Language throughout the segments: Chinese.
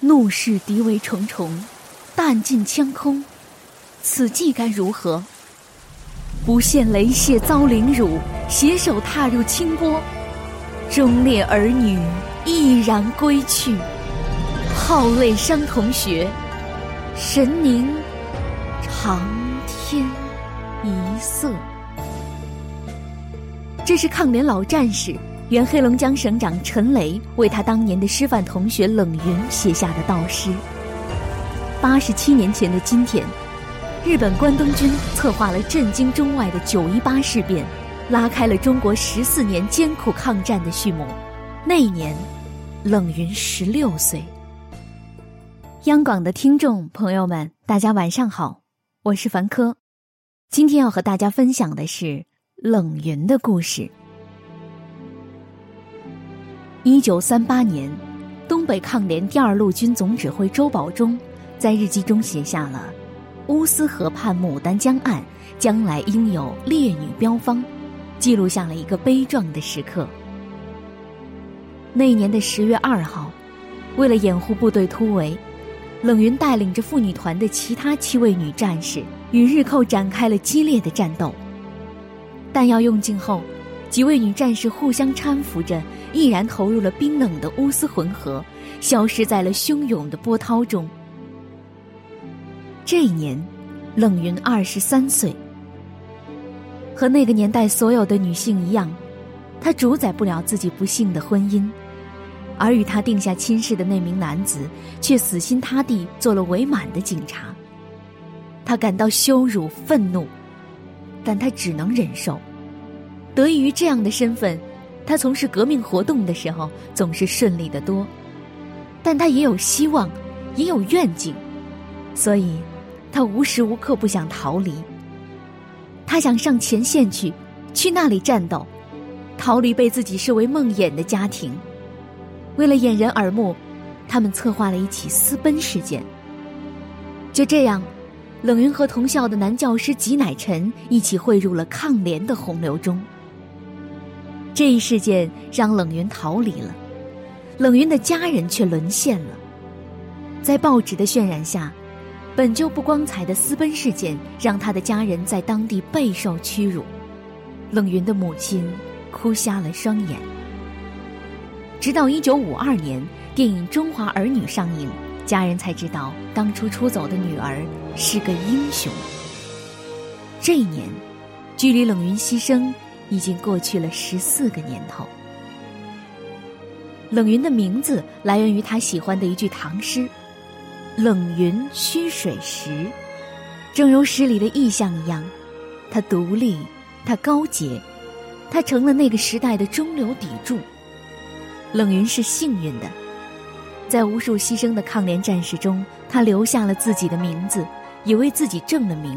怒视敌围重重，弹尽枪空，此计该如何？不羡雷泄遭凌辱，携手踏入清波，忠烈儿女毅然归去，号泪伤同学，神凝长天一色。这是抗联老战士。原黑龙江省长陈雷为他当年的师范同学冷云写下的悼诗。八十七年前的今天，日本关东军策划了震惊中外的九一八事变，拉开了中国十四年艰苦抗战的序幕。那一年，冷云十六岁。央广的听众朋友们，大家晚上好，我是凡科，今天要和大家分享的是冷云的故事。一九三八年，东北抗联第二路军总指挥周保中在日记中写下了“乌斯河畔牡丹江岸，将来应有烈女标芳”，记录下了一个悲壮的时刻。那年的十月二号，为了掩护部队突围，冷云带领着妇女团的其他七位女战士与日寇展开了激烈的战斗。弹药用尽后。几位女战士互相搀扶着，毅然投入了冰冷的乌斯浑河，消失在了汹涌的波涛中。这一年，冷云二十三岁。和那个年代所有的女性一样，她主宰不了自己不幸的婚姻，而与她定下亲事的那名男子却死心塌地做了伪满的警察。她感到羞辱、愤怒，但她只能忍受。得益于这样的身份，他从事革命活动的时候总是顺利的多。但他也有希望，也有愿景，所以，他无时无刻不想逃离。他想上前线去，去那里战斗，逃离被自己视为梦魇的家庭。为了掩人耳目，他们策划了一起私奔事件。就这样，冷云和同校的男教师吉乃臣一起汇入了抗联的洪流中。这一事件让冷云逃离了，冷云的家人却沦陷了。在报纸的渲染下，本就不光彩的私奔事件让他的家人在当地备受屈辱。冷云的母亲哭瞎了双眼。直到一九五二年电影《中华儿女》上映，家人才知道当初出走的女儿是个英雄。这一年，距离冷云牺牲。已经过去了十四个年头。冷云的名字来源于他喜欢的一句唐诗：“冷云虚水时”，正如诗里的意象一样，他独立，他高洁，他成了那个时代的中流砥柱。冷云是幸运的，在无数牺牲的抗联战士中，他留下了自己的名字，也为自己正了名。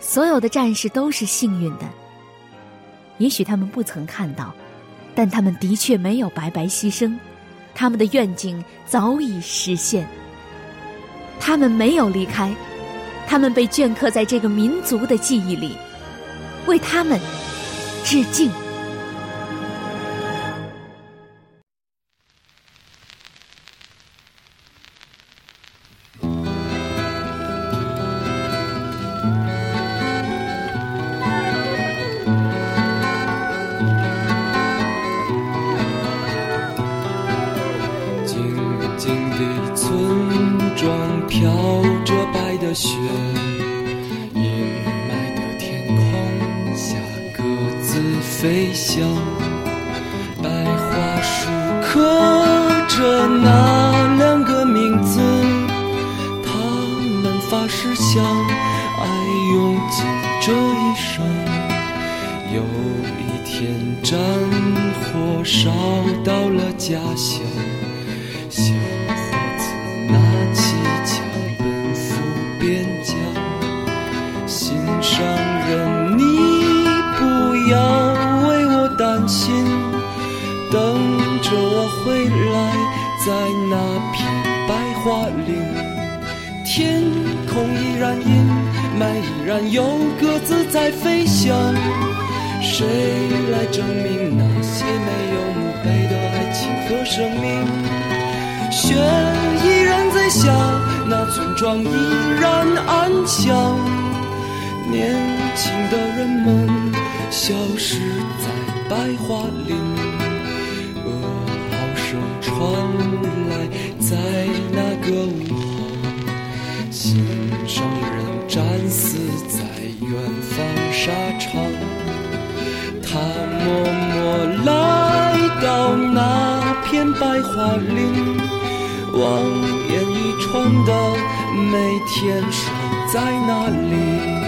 所有的战士都是幸运的。也许他们不曾看到，但他们的确没有白白牺牲，他们的愿景早已实现。他们没有离开，他们被镌刻在这个民族的记忆里，为他们致敬。飘着白的雪，阴霾的天空下，各自飞翔。白桦树刻着那两个名字，他们发誓相爱，用尽这一生。有一天，战火烧到了家乡。心等着我回来在那片白桦林，天空依然阴霾，依然有鸽子在飞翔。谁来证明那些没有墓碑的爱情和生命？雪依然在下，那村庄依然安详。年轻的人们消失在白桦林，噩耗声传来，在那个午后，心上人战死在远方沙场。他默默来到那片白桦林，望眼欲穿的每天守在那里。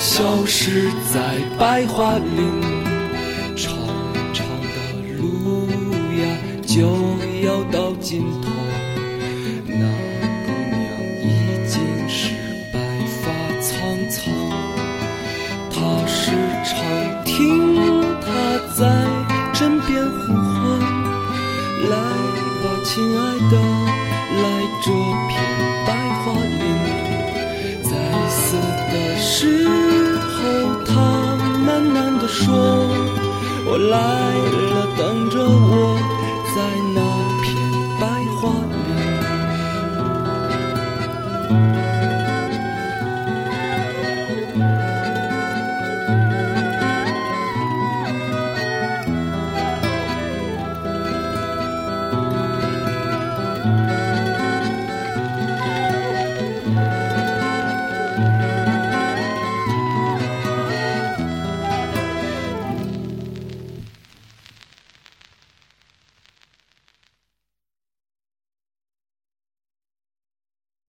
消失在白桦林，长长的路呀就要到尽头。说：“我来了，等着我，在那